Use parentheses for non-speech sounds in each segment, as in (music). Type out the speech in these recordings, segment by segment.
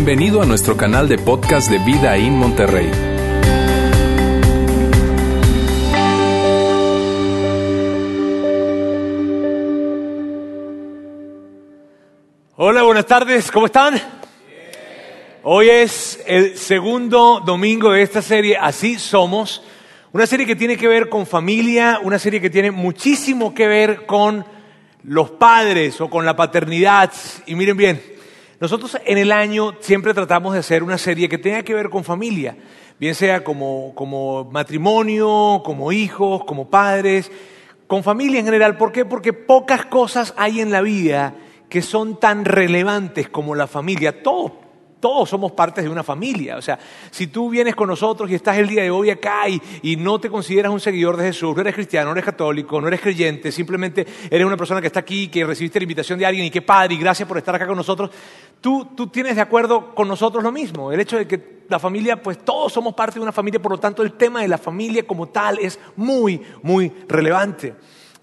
Bienvenido a nuestro canal de podcast de Vida en Monterrey. Hola, buenas tardes, ¿cómo están? Hoy es el segundo domingo de esta serie, Así Somos, una serie que tiene que ver con familia, una serie que tiene muchísimo que ver con los padres o con la paternidad. Y miren bien, nosotros en el año siempre tratamos de hacer una serie que tenga que ver con familia, bien sea como, como matrimonio, como hijos, como padres, con familia en general. ¿Por qué? Porque pocas cosas hay en la vida que son tan relevantes como la familia. Todos, todos somos partes de una familia. O sea, si tú vienes con nosotros y estás el día de hoy acá y, y, no te consideras un seguidor de Jesús, no eres cristiano, no eres católico, no eres creyente, simplemente eres una persona que está aquí, que recibiste la invitación de alguien y qué padre y gracias por estar acá con nosotros, tú, tú tienes de acuerdo con nosotros lo mismo. El hecho de que la familia, pues todos somos parte de una familia, por lo tanto el tema de la familia como tal es muy, muy relevante.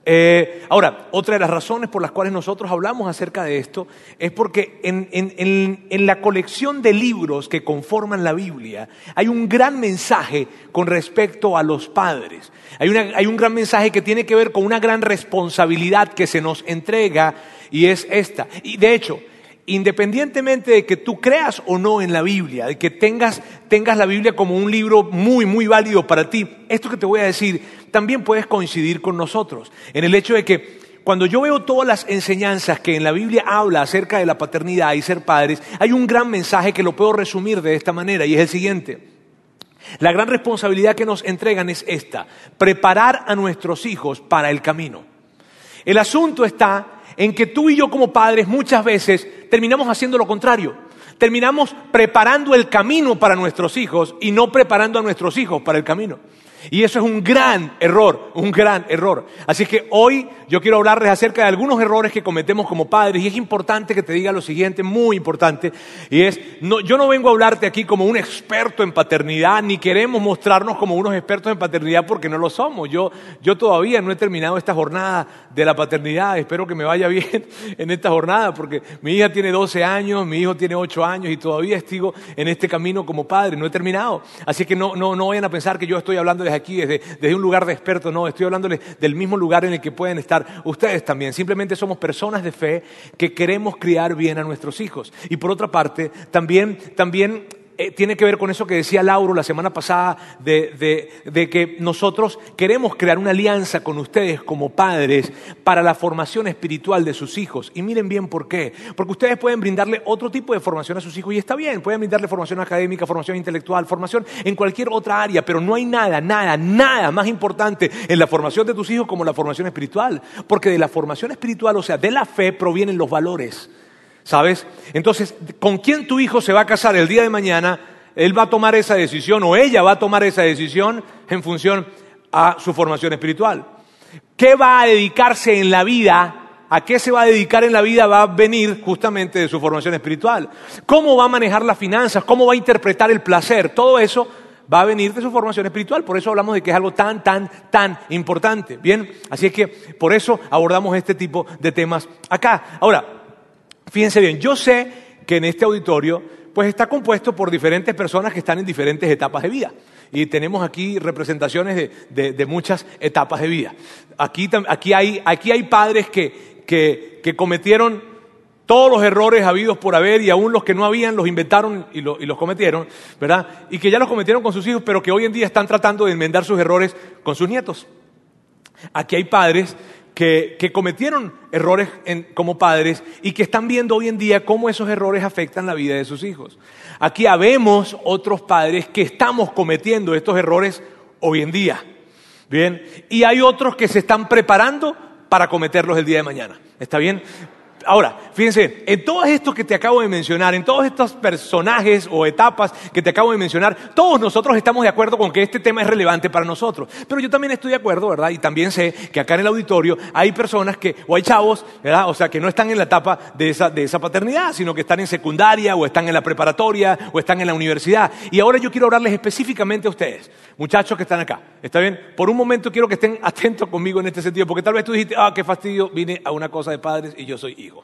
Eh, ahora, otra de las razones por las cuales nosotros hablamos acerca de esto es porque en, en, en, en, la colección de libros que conforman la Biblia hay un gran mensaje con respecto a los padres. Hay, una, hay un gran mensaje que tiene que ver con una gran responsabilidad que se nos entrega y es esta. Y de hecho, independientemente de que tú creas o no en la Biblia, de que tengas, tengas la Biblia como un libro muy, muy válido para ti, esto que te voy a decir, también puedes coincidir con nosotros en el hecho de que cuando yo veo todas las enseñanzas que en la Biblia habla acerca de la paternidad y ser padres, hay un gran mensaje que lo puedo resumir de esta manera y es el siguiente. La gran responsabilidad que nos entregan es esta, preparar a nuestros hijos para el camino. El asunto está en que tú y yo como padres muchas veces terminamos haciendo lo contrario. Terminamos preparando el camino para nuestros hijos y no preparando a nuestros hijos para el camino. Y eso es un gran error, un gran error. Así que hoy yo quiero hablarles acerca de algunos errores que cometemos como padres y es importante que te diga lo siguiente, muy importante, y es, yo no vengo a hablarte aquí como un experto en paternidad, ni queremos mostrarnos como unos expertos en paternidad porque no lo somos. Yo, yo todavía no he terminado esta jornada de la paternidad, espero que me vaya (laughs) bien en esta jornada porque mi hija tiene 12 años, mi hijo tiene 8 años y todavía sigo en este camino como padre, no he terminado. Así que no, no, no vayan a pensar que yo estoy hablando desde aquí, desde, desde un lugar de experto, no, estoy hablándoles del mismo lugar en el que pueden estar ustedes también. Simplemente somos personas de fe que queremos criar bien a nuestros hijos. Y por otra parte, también, también eh, tiene que ver con eso que decía Lauro la semana pasada, de, de, de, que nosotros queremos crear una alianza con ustedes como padres para la formación espiritual de sus hijos. Y miren bien por qué. Porque ustedes pueden brindarle otro tipo de formación a sus hijos y está bien, pueden brindarle formación académica, formación intelectual, formación en cualquier otra área, pero no hay nada, nada, nada más importante en la formación de tus hijos como la formación espiritual. Porque de la formación espiritual, o sea, de la fe, provienen los valores. ¿Sabes? Entonces, ¿con quién tu hijo se va a casar el día de mañana? Él va a tomar esa decisión o ella va a tomar esa decisión en función a su formación espiritual. ¿Qué va a dedicarse en la vida? ¿A qué se va a dedicar en la vida? Va a venir justamente de su formación espiritual. ¿Cómo va a manejar las finanzas? ¿Cómo va a interpretar el placer? Todo eso va a venir de su formación espiritual. Por eso hablamos de que es algo tan, tan, tan importante. Bien, así es que por eso abordamos este tipo de temas acá. Ahora, Fíjense bien, yo sé que en este auditorio pues está compuesto por diferentes personas que están en diferentes etapas de vida. Y tenemos aquí representaciones de, de, muchas etapas de vida. Aquí, aquí, hay, aquí hay, padres que, que, que, cometieron todos los errores habidos por haber y aún los que no habían los inventaron y, lo, y los cometieron, ¿verdad? Y que ya los cometieron con sus hijos, pero que hoy en día están tratando de enmendar sus errores con sus nietos. Aquí hay padres que, que cometieron errores en, como padres y que están viendo hoy en día cómo esos errores afectan la vida de sus hijos. Aquí habemos otros padres que estamos cometiendo estos errores hoy en día. Bien, y hay otros que se están preparando para cometerlos el día de mañana. ¿Está bien? Ahora, fíjense, en todos estos que te acabo de mencionar, en todos estos personajes o etapas que te acabo de mencionar, todos nosotros estamos de acuerdo con que este tema es relevante para nosotros. Pero yo también estoy de acuerdo, ¿verdad? Y también sé que acá en el auditorio hay personas que, o hay chavos, ¿verdad? O sea, que no están en la etapa de esa, de esa paternidad, sino que están en secundaria, o están en la preparatoria, o están en la universidad. Y ahora yo quiero hablarles específicamente a ustedes, muchachos que están acá. ¿Está bien? Por un momento quiero que estén (laughs) atentos conmigo en este sentido, porque tal vez tú dijiste, ah, qué fastidio, vine a una cosa de padres y yo soy hijo.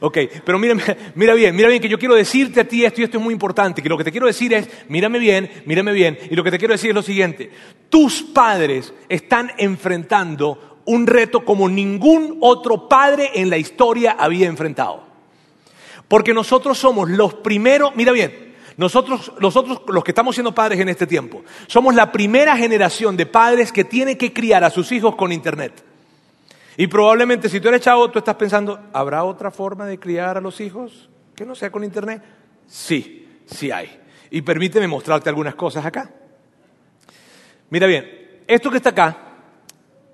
Ok, pero mira, (laughs) mira bien, mira bien que yo quiero decirte a ti esto y esto es muy importante, que lo que te quiero decir es, mírame bien, mírame bien, y lo que te quiero decir es lo siguiente, tus padres están enfrentando un reto como ningún otro padre en la historia había enfrentado. Porque nosotros somos los primeros, mira bien, nosotros, nosotros, los que estamos siendo padres en este tiempo, somos la primera generación de padres que tiene que criar a sus hijos con Internet. Y probablemente si tú eres chavo, tú estás pensando, ¿habrá otra forma de criar a los hijos que no sea con internet? Sí, sí hay. Y permíteme mostrarte algunas cosas acá. Mira bien, esto que está acá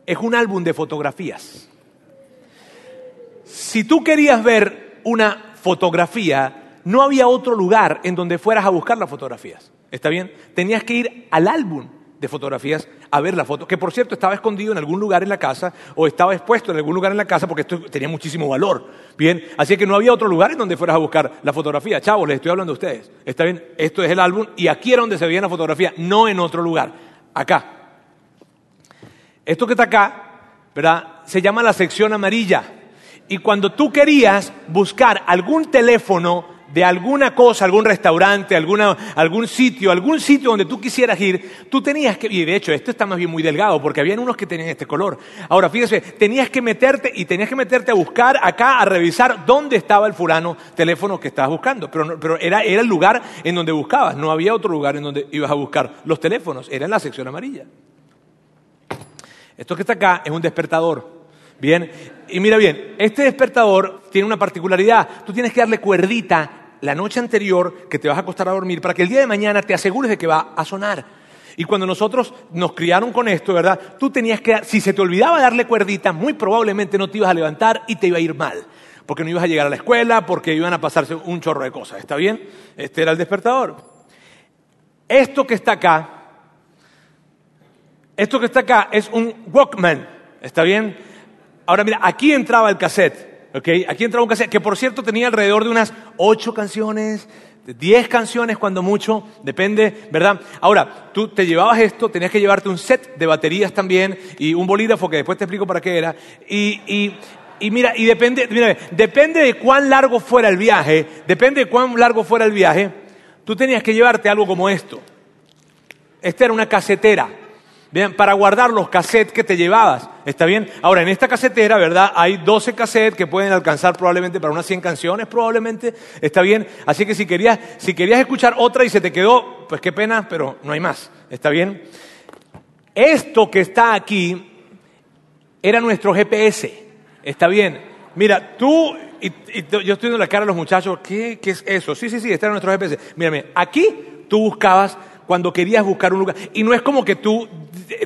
es un álbum de fotografías. Si tú querías ver una fotografía, no había otro lugar en donde fueras a buscar las fotografías. ¿Está bien? Tenías que ir al álbum de fotografías a ver la foto, que por cierto estaba escondido en algún lugar en la casa o estaba expuesto en algún lugar en la casa porque esto tenía muchísimo valor. Bien, así que no había otro lugar en donde fueras a buscar la fotografía. Chavos, les estoy hablando a ustedes. Está bien, esto es el álbum y aquí era donde se veía la fotografía, no en otro lugar, acá. Esto que está acá, ¿verdad? Se llama la sección amarilla. Y cuando tú querías buscar algún teléfono de alguna cosa, algún restaurante, alguna, algún sitio, algún sitio donde tú quisieras ir, tú tenías que, y de hecho esto está más bien muy delgado porque habían unos que tenían este color. Ahora fíjese, tenías que meterte y tenías que meterte a buscar acá, a revisar dónde estaba el fulano teléfono que estabas buscando, pero, pero era, era el lugar en donde buscabas, no había otro lugar en donde ibas a buscar los teléfonos, era en la sección amarilla. Esto que está acá es un despertador. Bien, y mira bien, este despertador tiene una particularidad. Tú tienes que darle cuerdita la noche anterior que te vas a acostar a dormir para que el día de mañana te asegures de que va a sonar. Y cuando nosotros nos criaron con esto, ¿verdad? Tú tenías que, si se te olvidaba darle cuerdita, muy probablemente no te ibas a levantar y te iba a ir mal. Porque no ibas a llegar a la escuela, porque iban a pasarse un chorro de cosas. ¿Está bien? Este era el despertador. Esto que está acá, esto que está acá es un Walkman. ¿Está bien? Ahora mira, aquí entraba el cassette. Aquí entraba un cassette que por cierto tenía alrededor de unas ocho canciones, diez canciones cuando mucho, depende, ¿verdad? Ahora, tú te llevabas esto, tenías que llevarte un set de baterías también y un bolígrafo que después te explico para qué era. Y, mira, y depende, mira, depende de cuán largo fuera el viaje, depende de cuán largo fuera el viaje, tú tenías que llevarte algo como esto. Esta era una casetera. Bien, para guardar los cassettes que te llevabas. ¿Está bien? Ahora, en esta casetera, ¿verdad? Hay 12 cassettes que pueden alcanzar probablemente para unas 100 canciones, probablemente. ¿Está bien? Así que si querías, si querías escuchar otra y se te quedó, pues qué pena, pero no hay más. ¿Está bien? Esto que está aquí era nuestro GPS. ¿Está bien? Mira, tú, y, yo estoy viendo la cara de los muchachos, ¿qué, ¿qué es eso? Sí, sí, sí, este era nuestro GPS. Mírame, aquí tú buscabas cuando querías buscar un lugar. Y no es como que tú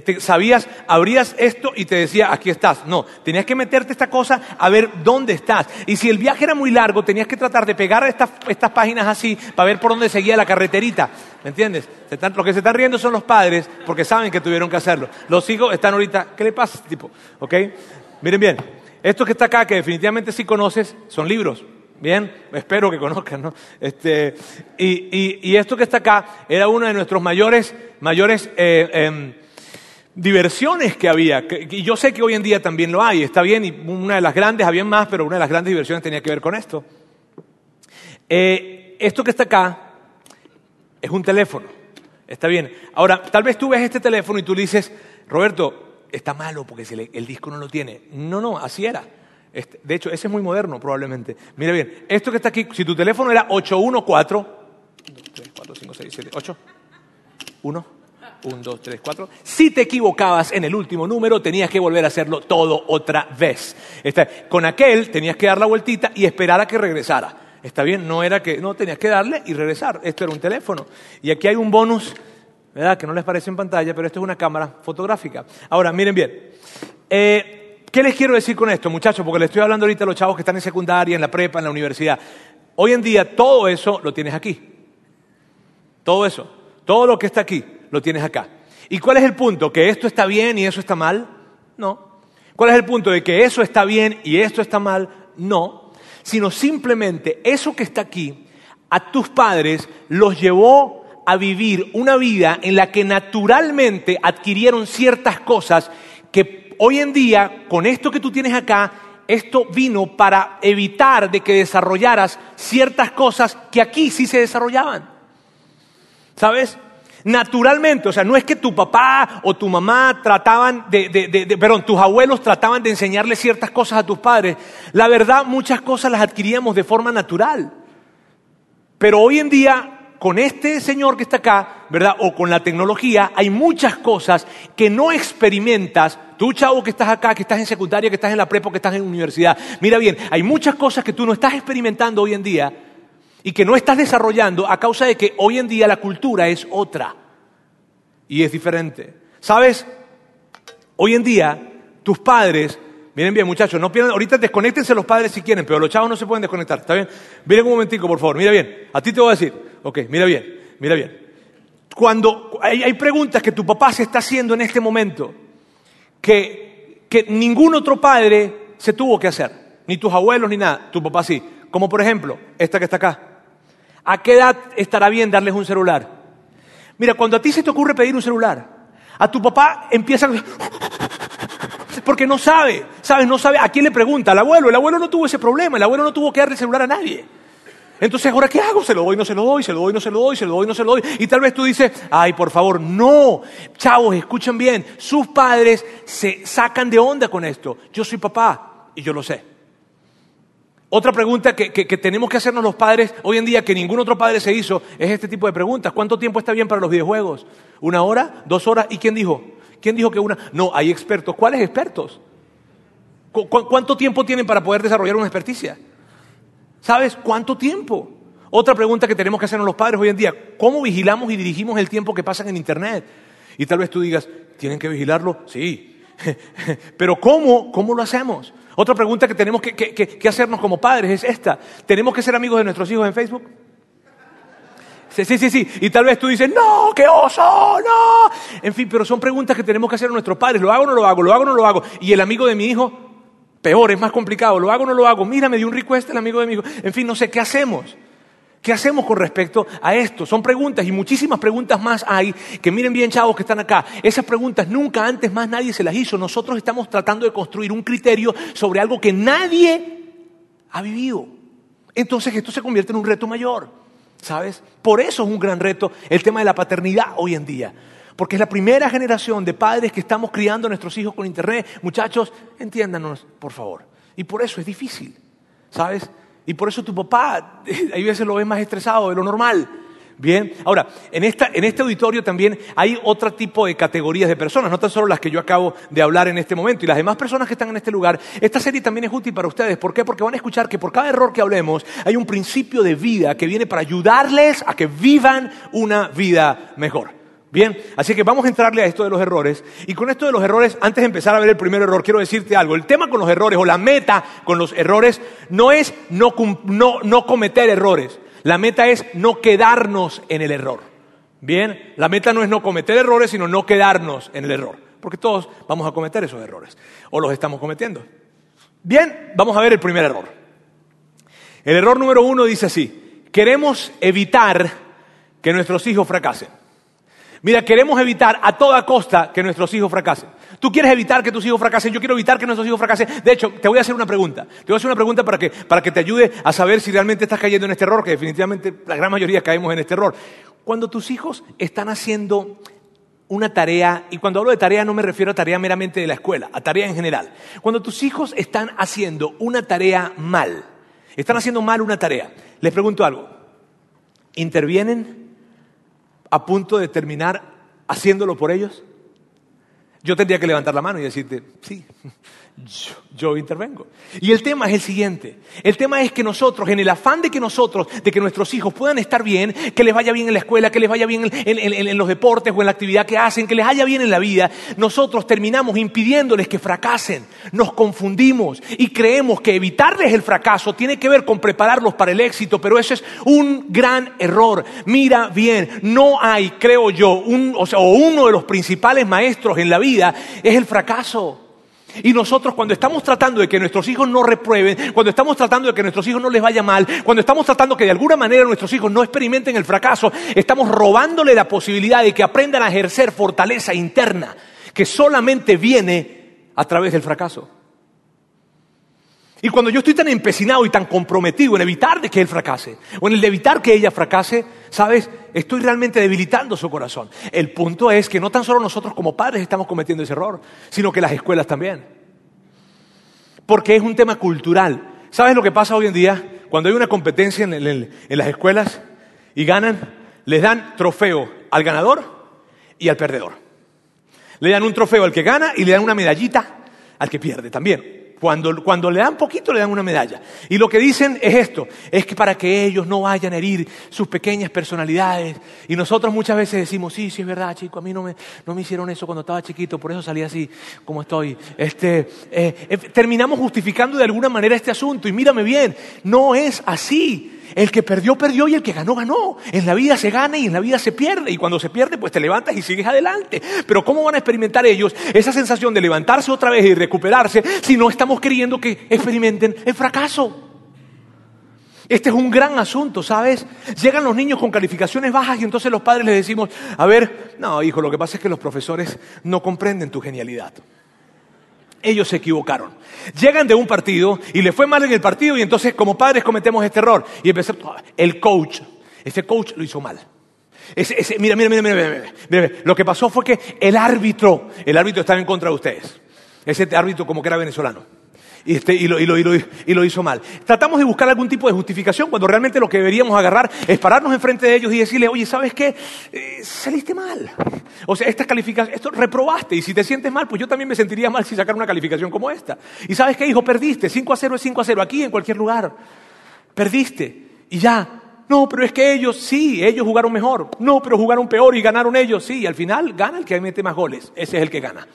te sabías, abrías esto y te decía, aquí estás. No, tenías que meterte esta cosa a ver dónde estás. Y si el viaje era muy largo, tenías que tratar de pegar estas, estas páginas así para ver por dónde seguía la carreterita. ¿Me entiendes? Lo los que se están riendo son los padres porque saben que tuvieron que hacerlo. Los hijos están ahorita, ¿qué le pasa? Tipo, ¿ok? Miren bien, esto que está acá, que definitivamente sí conoces, son libros. Bien, espero que conozcan, ¿no? Este, y, esto que está acá era una de nuestros mayores, mayores eh, em, diversiones que había. Y yo sé que hoy en día también lo hay, está bien, y una de las grandes, había más, pero una de las grandes diversiones tenía que ver con esto. Eh, esto que está acá es un teléfono, está bien. Ahora, tal vez tú ves este teléfono y tú dices, Roberto, está malo porque el disco no lo tiene. No, no, así era. Este, de hecho, ese es muy moderno probablemente. Mira bien, esto que está aquí, si tu teléfono era 814, 3, 4, 5, 6, 7, 8, 1, 1, 2, 3, 4. Si te equivocabas en el último número, tenías que volver a hacerlo todo otra vez. con aquel tenías que dar la vueltita y esperar a que regresara. Está bien, no era que, no, tenías que darle y regresar. Esto era un teléfono. Y aquí hay un bonus, ¿verdad? Que no les parece en pantalla, pero esto es una cámara fotográfica. Ahora, miren bien. Eh, ¿Qué les quiero decir con esto, muchachos? Porque les estoy hablando ahorita a los chavos que están en secundaria, en la prepa, en la universidad. Hoy en día todo eso lo tienes aquí. Todo eso. Todo lo que está aquí lo tienes acá. ¿Y cuál es el punto? ¿Que esto está bien y eso está mal? No. ¿Cuál es el punto de que eso está bien y esto está mal? No. Sino simplemente eso que está aquí a tus padres los llevó a vivir una vida en la que naturalmente adquirieron ciertas cosas que hoy en día, con esto que tú tienes acá, esto vino para evitar de que desarrollaras ciertas cosas que aquí sí se desarrollaban. ¿Sabes? Naturalmente, o sea, no es que tu papá o tu mamá trataban de, de, perdón, tus abuelos trataban de enseñarle ciertas cosas a tus padres. La verdad, muchas cosas las adquiríamos de forma natural. Pero hoy en día con este señor que está acá, ¿verdad? O con la tecnología, hay muchas cosas que no experimentas. Tú, chavo, que estás acá, que estás en secundaria, que estás en la prepa, que estás en universidad. Mira bien, hay muchas cosas que tú no estás experimentando hoy en día y que no estás desarrollando a causa de que hoy en día la cultura es otra y es diferente. ¿Sabes? Hoy en día, tus padres Miren bien, muchachos, no pierdan, ahorita desconectense los padres si quieren, pero los chavos no se pueden desconectar, ¿está bien? Miren un momentico, por favor, mira bien, a ti te voy a decir, ok, mira bien, mira bien. Cuando hay, preguntas que tu papá se está haciendo en este momento, que, que ningún otro padre se tuvo que hacer, ni tus abuelos ni nada, tu papá sí. Como por ejemplo, esta que está acá. ¿A qué edad estará bien darles un celular? Mira, cuando a ti se te ocurre pedir un celular, a tu papá empieza (laughs) porque no sabe, ¿sabes? No sabe a quién le pregunta, al abuelo. El abuelo no tuvo ese problema, el abuelo no tuvo que darle celular a nadie. Entonces, ¿ahora qué hago? Se lo doy, no se lo doy, se lo doy, no se lo doy, se lo doy, no se lo doy. Y tal vez tú dices, ay, por favor, no. Chavos, escuchen bien, sus padres se sacan de onda con esto. Yo soy papá y yo lo sé. Otra pregunta que, que, tenemos que hacernos los padres hoy en día, que ningún otro padre se hizo, es este tipo de preguntas. ¿Cuánto tiempo está bien para los videojuegos? ¿Una hora? ¿Dos horas? ¿Y quién dijo? ¿Quién dijo que una? No, hay expertos. ¿Cuáles expertos? ¿Cuánto tiempo tienen para poder desarrollar una experticia? ¿Sabes cuánto tiempo? Otra pregunta que tenemos que hacernos los padres hoy en día, ¿cómo vigilamos y dirigimos el tiempo que pasan en Internet? Y tal vez tú digas, ¿tienen que vigilarlo? Sí. (laughs) Pero ¿cómo? ¿Cómo lo hacemos? Otra pregunta que tenemos que, que hacernos como padres es esta. ¿Tenemos que ser amigos de nuestros hijos en Facebook? Sí, sí, sí, sí. Y tal vez tú dices, no, qué oso, no. En fin, pero son preguntas que tenemos que hacer a nuestros padres. ¿Lo hago o no lo hago? ¿Lo hago o no lo hago? Y el amigo de mi hijo, peor, es más complicado. ¿Lo hago o no lo hago? Mira, me dio un request el amigo de mi hijo. En fin, no sé, ¿qué hacemos? ¿Qué hacemos con respecto a esto? Son preguntas y muchísimas preguntas más hay que miren bien, chavos, que están acá. Esas preguntas nunca antes más nadie se las hizo. Nosotros estamos tratando de construir un criterio sobre algo que nadie ha vivido. Entonces esto se convierte en un reto mayor. ¿Sabes? Por eso es un gran reto el tema de la paternidad hoy en día. Porque es la primera generación de padres que estamos criando a nuestros hijos con Internet. Muchachos, entiéndanos, por favor. Y por eso es difícil, ¿sabes? Y por eso tu papá, (laughs) hay veces lo ves más estresado de lo normal. Bien, ahora, en, este auditorio también hay otro tipo de categorías de personas, no tan solo las que yo acabo de hablar en este momento. Y las demás personas que están en este lugar, esta serie también es útil para ustedes. ¿Por qué? Porque van a escuchar que por cada error que hablemos hay un principio de vida que viene para ayudarles a que vivan una vida mejor. Bien, así que vamos a entrarle a esto de los errores. Y con esto de los errores, antes de empezar a ver el primer error, quiero decirte algo. El tema con los errores o la meta con los errores no es no cometer errores. La meta es no quedarnos en el error. Bien, la meta no es no cometer errores, sino no quedarnos en el error. Porque todos vamos a cometer esos errores. O los estamos cometiendo. Bien, vamos a ver el primer error. El error número uno dice así. Queremos evitar que nuestros hijos fracasen. Mira, queremos evitar a toda costa que nuestros hijos fracasen. Tú quieres evitar que tus hijos fracasen, yo quiero evitar que nuestros hijos fracasen. De hecho, te voy a hacer una pregunta. Te voy a hacer una pregunta para que, para que te ayude a saber si realmente estás cayendo en este error, que definitivamente la gran mayoría caemos en este error. Cuando tus hijos están haciendo una tarea, y cuando hablo de tarea no me refiero a tarea meramente de la escuela, a tarea en general. Cuando tus hijos están haciendo una tarea mal, están haciendo mal una tarea, les pregunto algo, ¿intervienen? A punto de terminar haciéndolo por ellos? Yo tendría que levantar la mano y decirte, sí, yo, intervengo. Y el tema es el siguiente. El tema es que nosotros, en el afán de que nosotros, de que nuestros hijos puedan estar bien, que les vaya bien en la escuela, que les vaya bien en, los deportes o en la actividad que hacen, que les vaya bien en la vida, nosotros terminamos impidiéndoles que fracasen. Nos confundimos y creemos que evitarles el fracaso tiene que ver con prepararlos para el éxito, pero eso es un gran error. Mira bien, no hay, creo yo, un, o, sea, o uno de los principales maestros en la vida es el fracaso. Y nosotros cuando estamos tratando de que nuestros hijos no reprueben, cuando estamos tratando de que nuestros hijos no les vaya mal, cuando estamos tratando que de alguna manera nuestros hijos no experimenten el fracaso, estamos robándole la posibilidad de que aprendan a ejercer fortaleza interna que solamente viene a través del fracaso. Y cuando yo estoy tan empecinado y tan comprometido en evitar que él fracase, o en el de evitar que ella fracase, ¿sabes? Estoy realmente debilitando su corazón. El punto es que no tan solo nosotros como padres estamos cometiendo ese error, sino que las escuelas también. Porque es un tema cultural. ¿Sabes lo que pasa hoy en día? Cuando hay una competencia en, en las escuelas y ganan, les dan trofeo al ganador y al perdedor. Le dan un trofeo al que gana y le dan una medallita al que pierde también. Cuando, le dan poquito, le dan una medalla. Y lo que dicen es esto, es que para que ellos no vayan a herir sus pequeñas personalidades. Y nosotros muchas veces decimos, sí, sí es verdad, chico, a mí no me, no me hicieron eso cuando estaba chiquito, por eso salí así como estoy. Este, eh, eh, terminamos justificando de alguna manera este asunto. Y mírame bien, no es así. El que perdió, perdió y el que ganó, ganó. En la vida se gana y en la vida se pierde. Y cuando se pierde, pues te levantas y sigues adelante. Pero ¿cómo van a experimentar ellos esa sensación de levantarse otra vez y recuperarse si no estamos queriendo que experimenten el fracaso? Este es un gran asunto, ¿sabes? Llegan los niños con calificaciones bajas y entonces los padres les decimos, a ver, no, hijo, lo que pasa es que los profesores no comprenden tu genialidad ellos se equivocaron. Llegan de un partido y le fue mal en el partido y entonces como padres cometemos este error. Y empezamos, el coach, ese coach lo hizo mal. mira, mira, mira, mira, mira, lo que pasó fue que el árbitro, el árbitro estaba en contra de ustedes. Ese árbitro como que era venezolano. Este, y, lo, hizo mal. Tratamos de buscar algún tipo de justificación cuando realmente lo que deberíamos agarrar es pararnos enfrente de ellos y decirle, oye, ¿sabes qué? Eh, saliste mal. O sea, esta calificación, esto reprobaste y si te sientes mal, pues yo también me sentiría mal si sacara una calificación como esta. Y ¿sabes qué, hijo? Perdiste. 5 a 0 es 5 a 0, aquí en cualquier lugar. Perdiste. Y ya, no, pero es que ellos sí, ellos jugaron mejor. No, pero jugaron peor y ganaron ellos. Sí, y al final gana el que mete más goles. Ese es el que gana.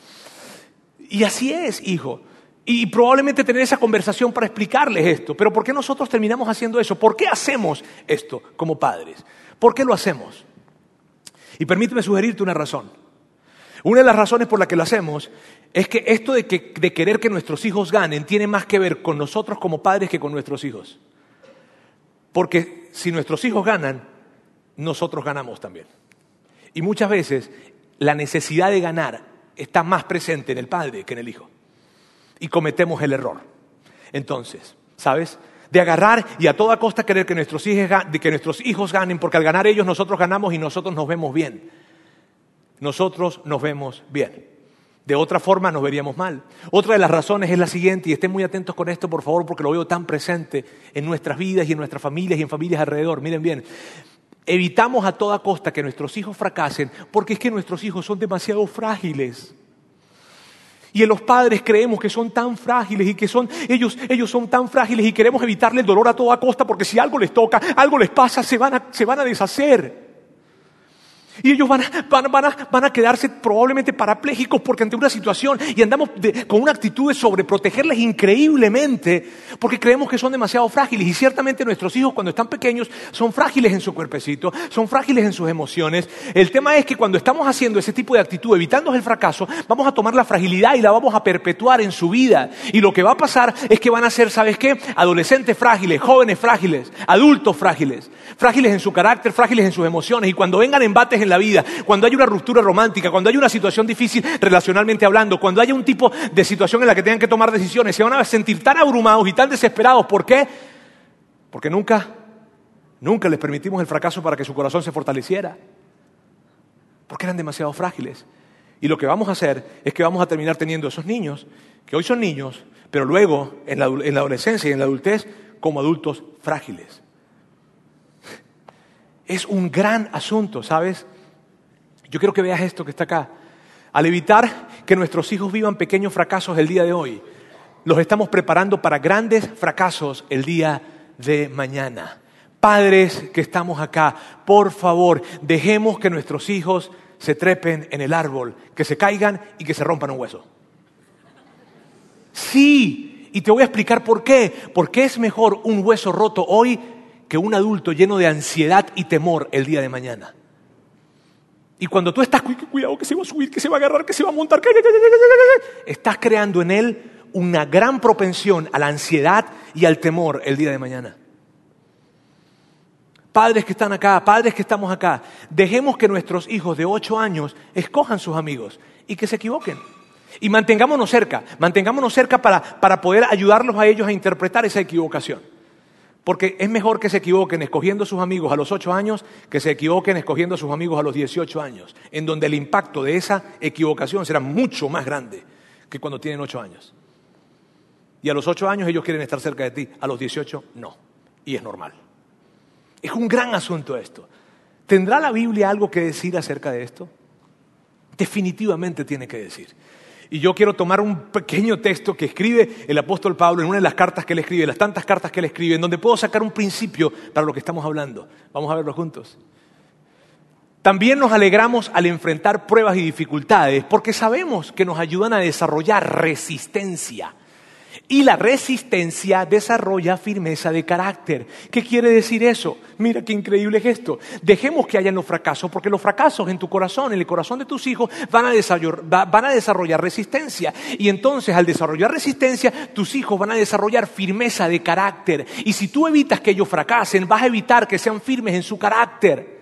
Y así es, hijo y probablemente tener esa conversación para explicarles esto. Pero ¿por qué nosotros terminamos haciendo eso? ¿Por qué hacemos esto como padres? ¿Por qué lo hacemos? Y permíteme sugerirte una razón. Una de las razones por las que lo hacemos es que esto de, de querer que nuestros hijos ganen tiene más que ver con nosotros como padres que con nuestros hijos. Porque si nuestros hijos ganan, nosotros ganamos también. Y muchas veces la necesidad de ganar está más presente en el padre que en el hijo y cometemos el error. Entonces, ¿sabes? De agarrar y a toda costa querer que nuestros, hijos, ganen, porque al ganar ellos nosotros ganamos y nosotros nos vemos bien. Nosotros nos vemos bien. De otra forma nos veríamos mal. Otra de las razones es la siguiente, y estén muy atentos con esto, por favor, porque lo veo tan presente en nuestras vidas y en nuestras familias y en familias alrededor. Miren bien, evitamos a toda costa que nuestros hijos fracasen porque es que nuestros hijos son demasiado frágiles. Y en los padres creemos que son tan frágiles y que son, ellos, ellos son tan frágiles y queremos evitarle el dolor a toda costa porque si algo les toca, algo les pasa, se van a, se van a deshacer. Y ellos van a, quedarse probablemente parapléjicos porque ante una situación y andamos con una actitud de sobreprotegerles increíblemente porque creemos que son demasiado frágiles. Y ciertamente nuestros hijos cuando están pequeños son frágiles en su cuerpecito, son frágiles en sus emociones. El tema es que cuando estamos haciendo ese tipo de actitud, evitando el fracaso, vamos a tomar la fragilidad y la vamos a perpetuar en su vida. Y lo que va a pasar es que van a ser, ¿sabes qué? Adolescentes frágiles, jóvenes frágiles, adultos frágiles, frágiles en su carácter, frágiles en sus emociones. Y cuando vengan embates en la vida, cuando hay una ruptura romántica, cuando hay una situación difícil relacionalmente hablando, cuando haya un tipo de situación en la que tengan que tomar decisiones, se van a sentir tan abrumados y tan desesperados. ¿Por qué? Porque nunca, nunca les permitimos el fracaso para que su corazón se fortaleciera. Porque eran demasiado frágiles. Y lo que vamos a hacer es que vamos a terminar teniendo esos niños, que hoy son niños, pero luego en la, en la adolescencia y en la adultez como adultos frágiles. Es un gran asunto, ¿sabes? Yo quiero que veas esto que está acá. Al evitar que nuestros hijos vivan pequeños fracasos el día de hoy, los estamos preparando para grandes fracasos el día de mañana. Padres que estamos acá, por favor, dejemos que nuestros hijos se trepen en el árbol, que se caigan y que se rompan un hueso. Sí, y te voy a explicar por qué. Porque es mejor un hueso roto hoy que un adulto lleno de ansiedad y temor el día de mañana. Y cuando tú estás, cuidado que se va a subir, que se va a agarrar, que se va a montar, estás creando en él una gran propensión a la ansiedad y al temor el día de mañana. Padres que están acá, padres que estamos acá, dejemos que nuestros hijos de ocho años escojan sus amigos y que se equivoquen. Y mantengámonos cerca, mantengámonos cerca para, para poder ayudarlos a ellos a interpretar esa equivocación. Porque es mejor que se equivoquen escogiendo a sus amigos a los 8 años que se equivoquen escogiendo a sus amigos a los 18 años, en donde el impacto de esa equivocación será mucho más grande que cuando tienen 8 años. Y a los 8 años ellos quieren estar cerca de ti, a los 18 no. Y es normal. Es un gran asunto esto. ¿Tendrá la Biblia algo que decir acerca de esto? Definitivamente tiene que decir. Y yo quiero tomar un pequeño texto que escribe el apóstol Pablo en una de las cartas que él escribe, las tantas cartas que él escribe, en donde puedo sacar un principio para lo que estamos hablando. Vamos a verlo juntos. También nos alegramos al enfrentar pruebas y dificultades porque sabemos que nos ayudan a desarrollar resistencia. Y la resistencia desarrolla firmeza de carácter. ¿Qué quiere decir eso? Mira qué increíble es esto. Dejemos que hayan los fracasos, porque los fracasos en tu corazón, en el corazón de tus hijos, van a, desarrollar, van a desarrollar resistencia. Y entonces al desarrollar resistencia, tus hijos van a desarrollar firmeza de carácter. Y si tú evitas que ellos fracasen, vas a evitar que sean firmes en su carácter.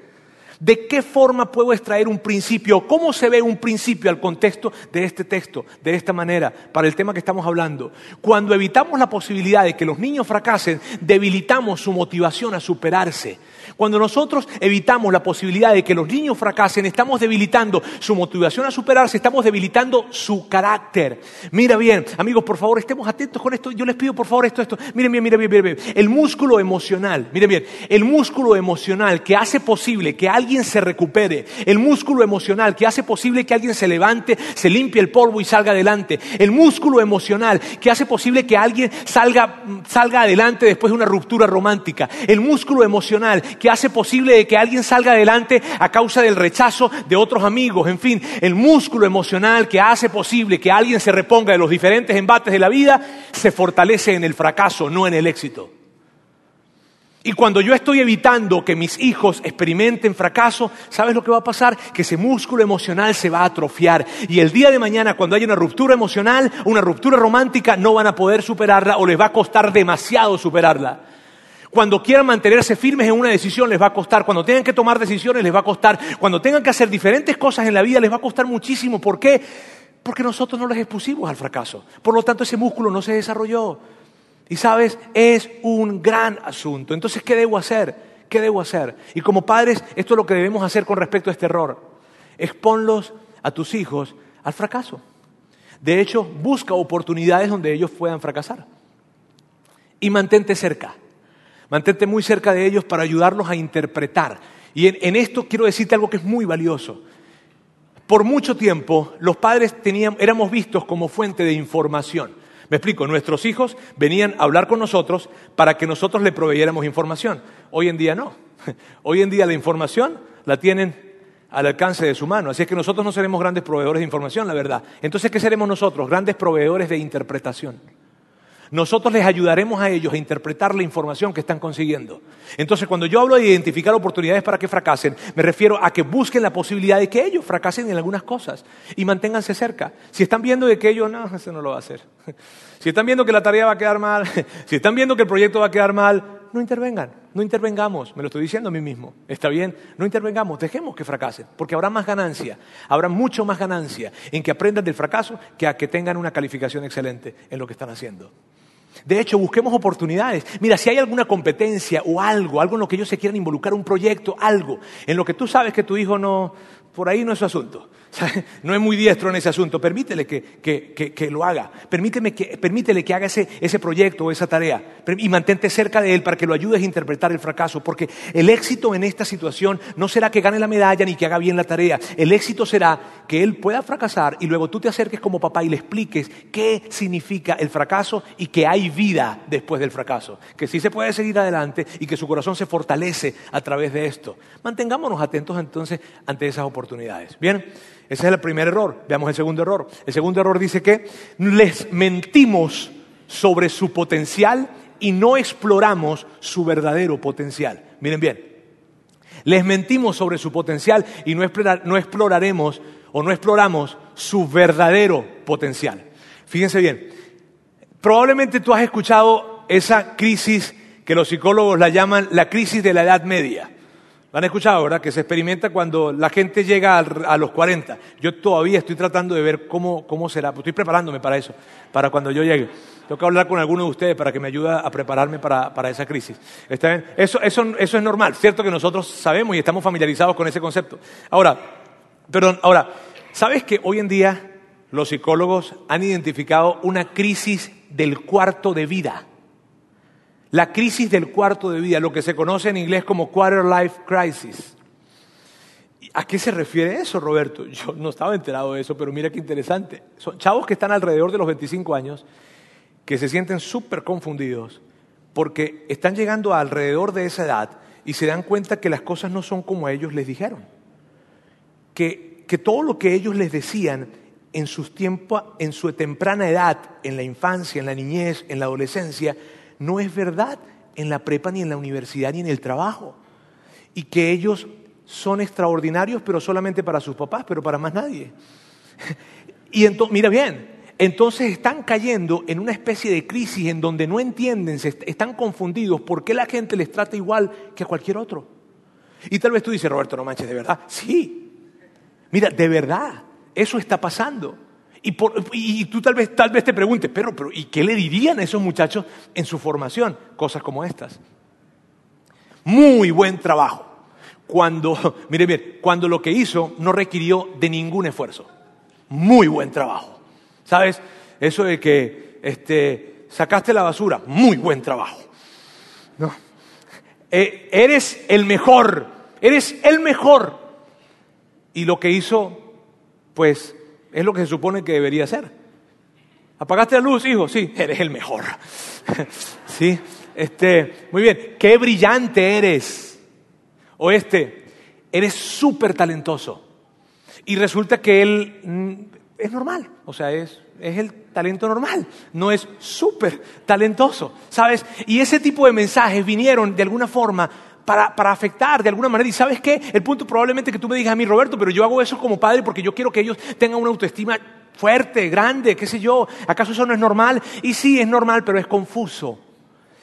¿De qué forma puedo extraer un principio? ¿Cómo se ve un principio al contexto de este texto, de esta manera, para el tema que estamos hablando? Cuando evitamos la posibilidad de que los niños fracasen, debilitamos su motivación a superarse. Cuando nosotros evitamos la posibilidad de que los niños fracasen, estamos debilitando su motivación a superarse, estamos debilitando su carácter. Mira bien, amigos, por favor, estemos atentos con esto. Yo les pido, por favor, esto, esto. Miren bien, miren bien, miren bien. El músculo emocional, miren bien, el músculo emocional que hace posible que alguien se recupere, el músculo emocional que hace posible que alguien se levante, se limpie el polvo y salga adelante, el músculo emocional que hace posible que alguien salga, salga adelante después de una ruptura romántica, el músculo emocional que hace posible que alguien salga adelante a causa del rechazo de otros amigos, en fin, el músculo emocional que hace posible que alguien se reponga de los diferentes embates de la vida, se fortalece en el fracaso, no en el éxito. Y cuando yo estoy evitando que mis hijos experimenten fracaso, ¿sabes lo que va a pasar? Que ese músculo emocional se va a atrofiar. Y el día de mañana, cuando haya una ruptura emocional, una ruptura romántica, no van a poder superarla o les va a costar demasiado superarla. Cuando quieran mantenerse firmes en una decisión les va a costar. Cuando tengan que tomar decisiones les va a costar. Cuando tengan que hacer diferentes cosas en la vida les va a costar muchísimo. ¿Por qué? Porque nosotros no les expusimos al fracaso. Por lo tanto, ese músculo no se desarrolló. Y sabes, es un gran asunto. Entonces, ¿qué debo hacer? ¿Qué debo hacer? Y como padres, esto es lo que debemos hacer con respecto a este error. Exponlos a tus hijos al fracaso. De hecho, busca oportunidades donde ellos puedan fracasar. Y mantente cerca. Mantente muy cerca de ellos para ayudarlos a interpretar. Y en, esto quiero decirte algo que es muy valioso. Por mucho tiempo los padres éramos vistos como fuente de información. Me explico, nuestros hijos venían a hablar con nosotros para que nosotros le proveyéramos información. Hoy en día no. (laughs) Hoy en día la información la tienen al alcance de su mano. Así es que nosotros no seremos grandes proveedores de información, la verdad. Entonces, ¿qué seremos nosotros? Grandes proveedores de interpretación. Nosotros les ayudaremos a ellos a interpretar la información que están consiguiendo. Entonces, cuando yo hablo de identificar oportunidades para que fracasen, me refiero a que busquen la posibilidad de que ellos fracasen en algunas cosas y manténganse cerca. Si están viendo que ellos, no, eso no lo va a hacer. (laughs) Si están viendo que la tarea va a quedar mal, (laughs) si están viendo que el proyecto va a quedar mal, no intervengan, no intervengamos, me lo estoy diciendo a mí mismo, está bien, no intervengamos, dejemos que fracasen, porque habrá más ganancia, habrá mucho más ganancia en que aprendan del fracaso que a que tengan una calificación excelente en lo que están haciendo. De hecho, busquemos oportunidades. Mira, si hay alguna competencia o algo, algo en lo que ellos se quieran involucrar, un proyecto, algo, en lo que tú sabes que tu hijo no, por ahí no es su asunto. (laughs) No es muy diestro en ese asunto. Permítele que, lo haga. Permíteme que, permítele que haga ese, ese proyecto o esa tarea. Y mantente cerca de él para que lo ayudes a interpretar el fracaso. Porque el éxito en esta situación no será que gane la medalla ni que haga bien la tarea. El éxito será que él pueda fracasar y luego tú te acerques como papá y le expliques qué significa el fracaso y que hay vida después del fracaso. Que sí se puede seguir adelante y que su corazón se fortalece a través de esto. Mantengámonos atentos entonces ante esas oportunidades. Bien. Ese es el primer error. Veamos el segundo error. El segundo error dice que les mentimos sobre su potencial y no exploramos su verdadero potencial. Miren bien, les mentimos sobre su potencial y no, exploraremos o no exploramos su verdadero potencial. Fíjense bien, probablemente tú has escuchado esa crisis que los psicólogos la llaman la crisis de la Edad Media. Han escuchado, ¿verdad? Que se experimenta cuando la gente llega a los 40. Yo todavía estoy tratando de ver cómo, cómo será. Estoy preparándome para eso, para cuando yo llegue. Tengo que hablar con alguno de ustedes para que me ayude a prepararme para, para esa crisis. Eso, eso, eso es normal. Cierto que nosotros sabemos y estamos familiarizados con ese concepto. Ahora, perdón, ahora, ¿sabes que hoy en día los psicólogos han identificado una crisis del cuarto de vida? La crisis del cuarto de vida, lo que se conoce en inglés como quarter life crisis. ¿A qué se refiere eso, Roberto? (laughs) Yo no estaba enterado de eso, pero mira qué interesante. Son chavos que están alrededor de los 25 años, que se sienten súper confundidos, porque están llegando alrededor de esa edad y se dan cuenta que las cosas no son como ellos les dijeron. Que, que todo lo que ellos les decían en, sus tiempos, en su temprana edad, en la infancia, en la niñez, en la adolescencia, no es verdad en la prepa, ni en la universidad, ni en el trabajo. Y que ellos son extraordinarios, pero solamente para sus papás, pero para más nadie. (laughs) Y entonces, mira bien, entonces están cayendo en una especie de crisis en donde no entienden, están confundidos por qué la gente les trata igual que a cualquier otro. Y tal vez tú dices, Roberto, no manches, ¿de verdad? Sí. Mira, de verdad, eso está pasando. Y, tú tal vez, tal vez te preguntes, pero, pero ¿y qué le dirían a esos muchachos en su formación? Cosas como estas. Muy buen trabajo. Cuando, (laughs) mire bien, cuando lo que hizo no requirió de ningún esfuerzo. Muy buen trabajo. ¿Sabes? Eso de que este, sacaste la basura, muy buen trabajo. No. Eh, eres el mejor, eres el mejor. Y lo que hizo, pues es lo que se supone que debería ser. ¿Apagaste la luz, hijo? Sí, eres el mejor. (laughs) sí, este, muy bien. Qué brillante eres. O este, eres súper talentoso. Y resulta que él mm, es normal, o sea, es, es el talento normal, no es súper talentoso, ¿sabes? Y ese tipo de mensajes vinieron de alguna forma para, afectar de alguna manera. Y sabes qué? El punto probablemente que tú me digas a mí, Roberto, pero yo hago eso como padre porque yo quiero que ellos tengan una autoestima fuerte, grande, qué sé yo. ¿Acaso eso no es normal? Y sí, es normal, pero es confuso.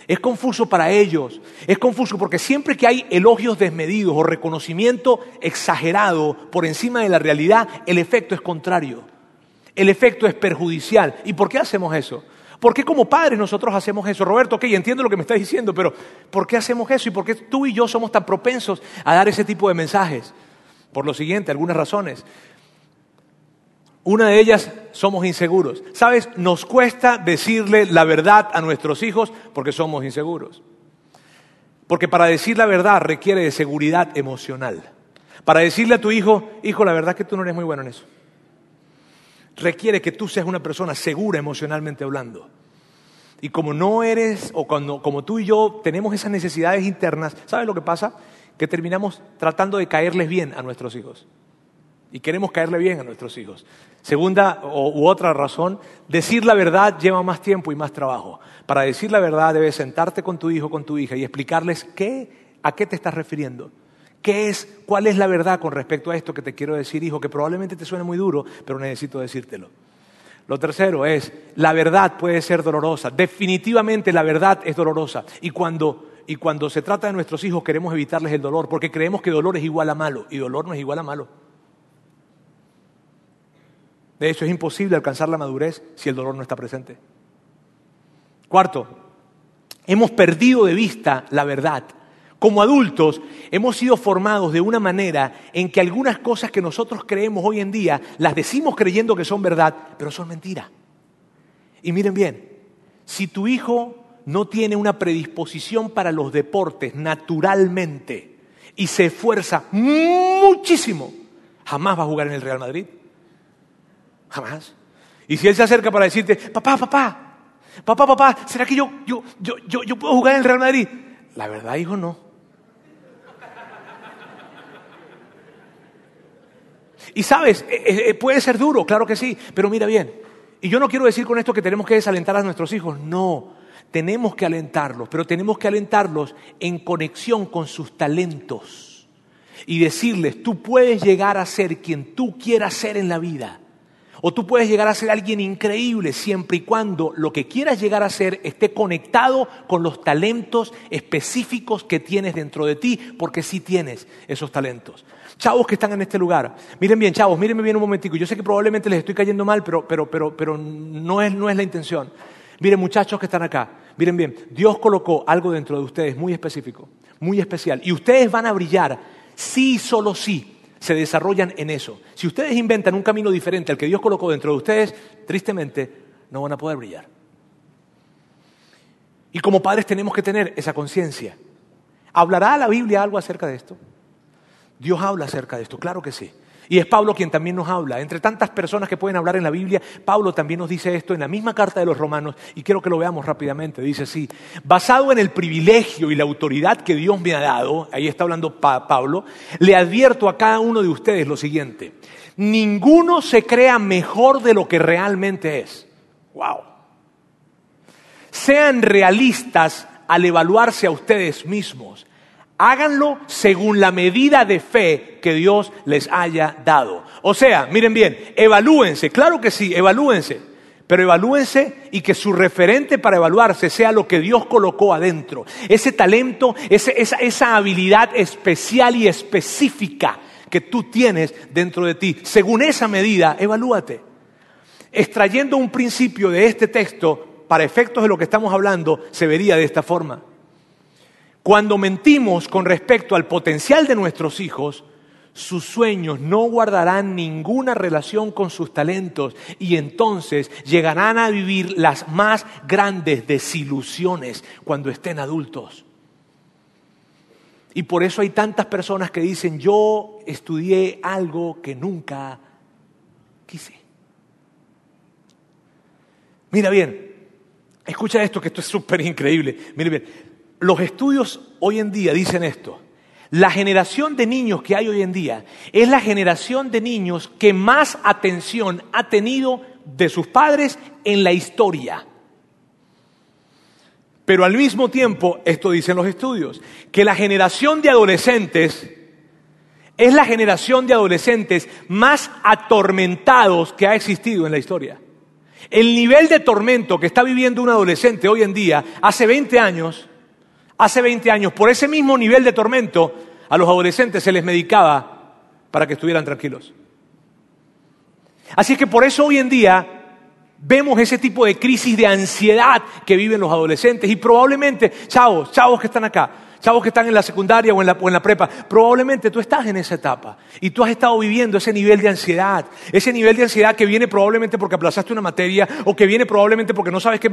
Es confuso para ellos. Es confuso porque siempre que hay elogios desmedidos o reconocimiento exagerado por encima de la realidad, el efecto es contrario. El efecto es perjudicial. ¿Y por qué hacemos eso? ¿Por qué como padres nosotros hacemos eso? Roberto, ok, entiendo lo que me estás diciendo, pero ¿por qué hacemos eso? ¿Y por qué tú y yo somos tan propensos a dar ese tipo de mensajes? Por lo siguiente, algunas razones. Una de ellas, somos inseguros. ¿Sabes? Nos cuesta decirle la verdad a nuestros hijos porque somos inseguros. Porque para decir la verdad requiere de seguridad emocional. Para decirle a tu hijo, hijo, la verdad es que tú no eres muy bueno en eso requiere que tú seas una persona segura emocionalmente hablando. Y como no eres, o cuando, como tú y yo tenemos esas necesidades internas, ¿sabes lo que pasa? Que terminamos tratando de caerles bien a nuestros hijos. Y queremos caerle bien a nuestros hijos. Segunda u otra razón, decir la verdad lleva más tiempo y más trabajo. Para decir la verdad debes sentarte con tu hijo, con tu hija y explicarles qué, a qué te estás refiriendo. ¿Qué es, cuál es la verdad con respecto a esto que te quiero decir, hijo? Que probablemente te suene muy duro, pero necesito decírtelo. Lo tercero es, la verdad puede ser dolorosa. Definitivamente la verdad es dolorosa. Y cuando, y cuando se trata de nuestros hijos queremos evitarles el dolor, porque creemos que dolor es igual a malo, y dolor no es igual a malo. De hecho, es imposible alcanzar la madurez si el dolor no está presente. Cuarto, hemos perdido de vista la verdad como adultos hemos sido formados de una manera en que algunas cosas que nosotros creemos hoy en día las decimos creyendo que son verdad, pero son mentira. Y miren bien, si tu hijo no tiene una predisposición para los deportes naturalmente y se esfuerza muchísimo, jamás va a jugar en el Real Madrid. Jamás. Y si él se acerca para decirte, papá, papá, papá, papá, ¿será que yo, yo, yo, yo, puedo jugar en el Real Madrid? La verdad, hijo, no. Y sabes, eh, eh, eh, puede ser duro, claro que sí, pero mira bien. Y yo no quiero decir con esto que tenemos que desalentar a nuestros hijos, no. Tenemos que alentarlos, pero tenemos que alentarlos en conexión con sus talentos. Y decirles, tú puedes llegar a ser quien tú quieras ser en la vida. O tú puedes llegar a ser alguien increíble siempre y cuando lo que quieras llegar a ser esté conectado con los talentos específicos que tienes dentro de ti, porque sí tienes esos talentos. Chavos que están en este lugar, miren bien, chavos, mírenme bien un momentico. Yo sé que probablemente les estoy cayendo mal, pero, pero, pero, pero no, es, no es la intención. Miren, muchachos que están acá, miren bien, Dios colocó algo dentro de ustedes muy específico, muy especial. Y ustedes van a brillar sí solo sí se desarrollan en eso. Si ustedes inventan un camino diferente al que Dios colocó dentro de ustedes, tristemente no van a poder brillar. Y como padres tenemos que tener esa conciencia. ¿Hablará la Biblia algo acerca de esto? Dios habla acerca de esto, claro que sí. Y es Pablo quien también nos habla. Entre tantas personas que pueden hablar en la Biblia, Pablo también nos dice esto en la misma carta de los romanos, y quiero que lo veamos rápidamente. Dice así, basado en el privilegio y la autoridad que Dios me ha dado, ahí está hablando Pablo, le advierto a cada uno de ustedes lo siguiente, ninguno se crea mejor de lo que realmente es. ¡Wow! Sean realistas al evaluarse a ustedes mismos Háganlo según la medida de fe que Dios les haya dado. O sea, miren bien, evalúense, claro que sí, evalúense, pero evalúense y que su referente para evaluarse sea lo que Dios colocó adentro. Ese talento, esa, habilidad especial y específica que tú tienes dentro de ti. Según esa medida, evalúate. Extrayendo un principio de este texto, para efectos de lo que estamos hablando, se vería de esta forma. Cuando mentimos con respecto al potencial de nuestros hijos, sus sueños no guardarán ninguna relación con sus talentos y entonces llegarán a vivir las más grandes desilusiones cuando estén adultos. Y por eso hay tantas personas que dicen, yo estudié algo que nunca quise. Mira bien, escucha esto que esto es súper increíble. Mira bien, los estudios hoy en día dicen esto. La generación de niños que hay hoy en día es la generación de niños que más atención ha tenido de sus padres en la historia. Pero al mismo tiempo, esto dicen los estudios, que la generación de adolescentes es la generación de adolescentes más atormentados que ha existido en la historia. El nivel de tormento que está viviendo un adolescente hoy en día, hace 20 años, Hace 20 años, por ese mismo nivel de tormento, a los adolescentes se les medicaba para que estuvieran tranquilos. Así que por eso hoy en día vemos ese tipo de crisis de ansiedad que viven los adolescentes y probablemente, chavos, chavos que están acá, chavos que están en la secundaria o en la, prepa, probablemente tú estás en esa etapa y tú has estado viviendo ese nivel de ansiedad, ese nivel de ansiedad que viene probablemente porque aplazaste una materia o que viene probablemente porque no sabes qué,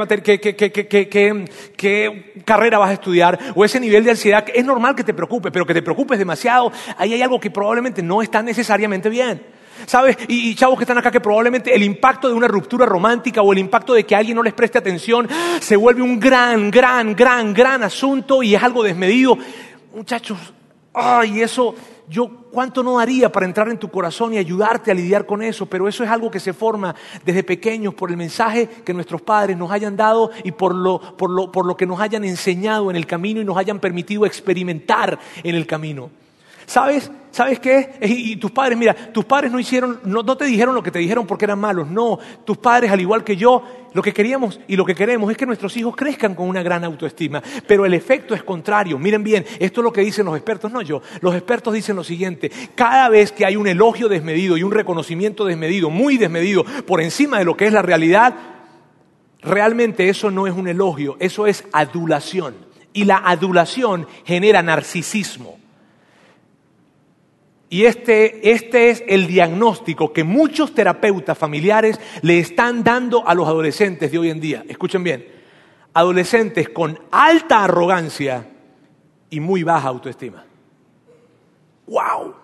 qué carrera vas a estudiar o ese nivel de ansiedad que es normal que te preocupe, pero que te preocupes demasiado, ahí hay algo que probablemente no está necesariamente bien. ¿Sabes? Y, chavos que están acá que probablemente el impacto de una ruptura romántica o el impacto de que alguien no les preste atención se vuelve un gran, gran, gran, gran asunto y es algo desmedido. Muchachos, ay, eso, yo cuánto no daría para entrar en tu corazón y ayudarte a lidiar con eso, pero eso es algo que se forma desde pequeños por el mensaje que nuestros padres nos hayan dado y por lo, por lo, por lo que nos hayan enseñado en el camino y nos hayan permitido experimentar en el camino. ¿Sabes? ¿Sabes qué? Y, tus padres, mira, tus padres no hicieron, no, te dijeron lo que te dijeron porque eran malos. No, tus padres, al igual que yo, lo que queríamos y lo que queremos es que nuestros hijos crezcan con una gran autoestima. Pero el efecto es contrario. Miren bien, esto es lo que dicen los expertos, no yo. Los expertos dicen lo siguiente: cada vez que hay un elogio desmedido y un reconocimiento desmedido, muy desmedido, por encima de lo que es la realidad, realmente eso no es un elogio, eso es adulación. Y la adulación genera narcisismo. Y este, este, es el diagnóstico que muchos terapeutas familiares le están dando a los adolescentes de hoy en día. Escuchen bien, adolescentes con alta arrogancia y muy baja autoestima. ¡Wow!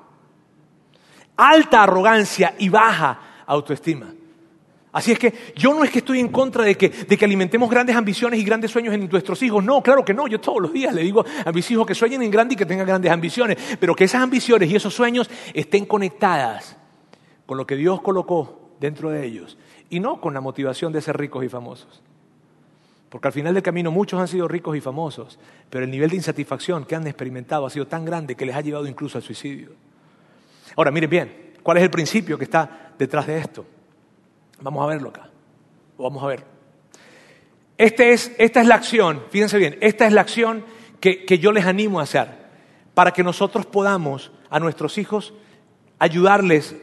Alta arrogancia y baja autoestima. Así es que yo no es que estoy en contra de que, alimentemos grandes ambiciones y grandes sueños en nuestros hijos. No, claro que no. Yo todos los días le digo a mis hijos que sueñen en grande y que tengan grandes ambiciones. Pero que esas ambiciones y esos sueños estén conectadas con lo que Dios colocó dentro de ellos. Y no con la motivación de ser ricos y famosos. Porque al final del camino muchos han sido ricos y famosos, pero el nivel de insatisfacción que han experimentado ha sido tan grande que les ha llevado incluso al suicidio. Ahora, miren bien, ¿cuál es el principio que está detrás de esto? Vamos a verlo acá. Vamos a ver. Este es, esta es la acción, fíjense bien, esta es la acción que, que yo les animo a hacer para que nosotros podamos a nuestros hijos ayudarles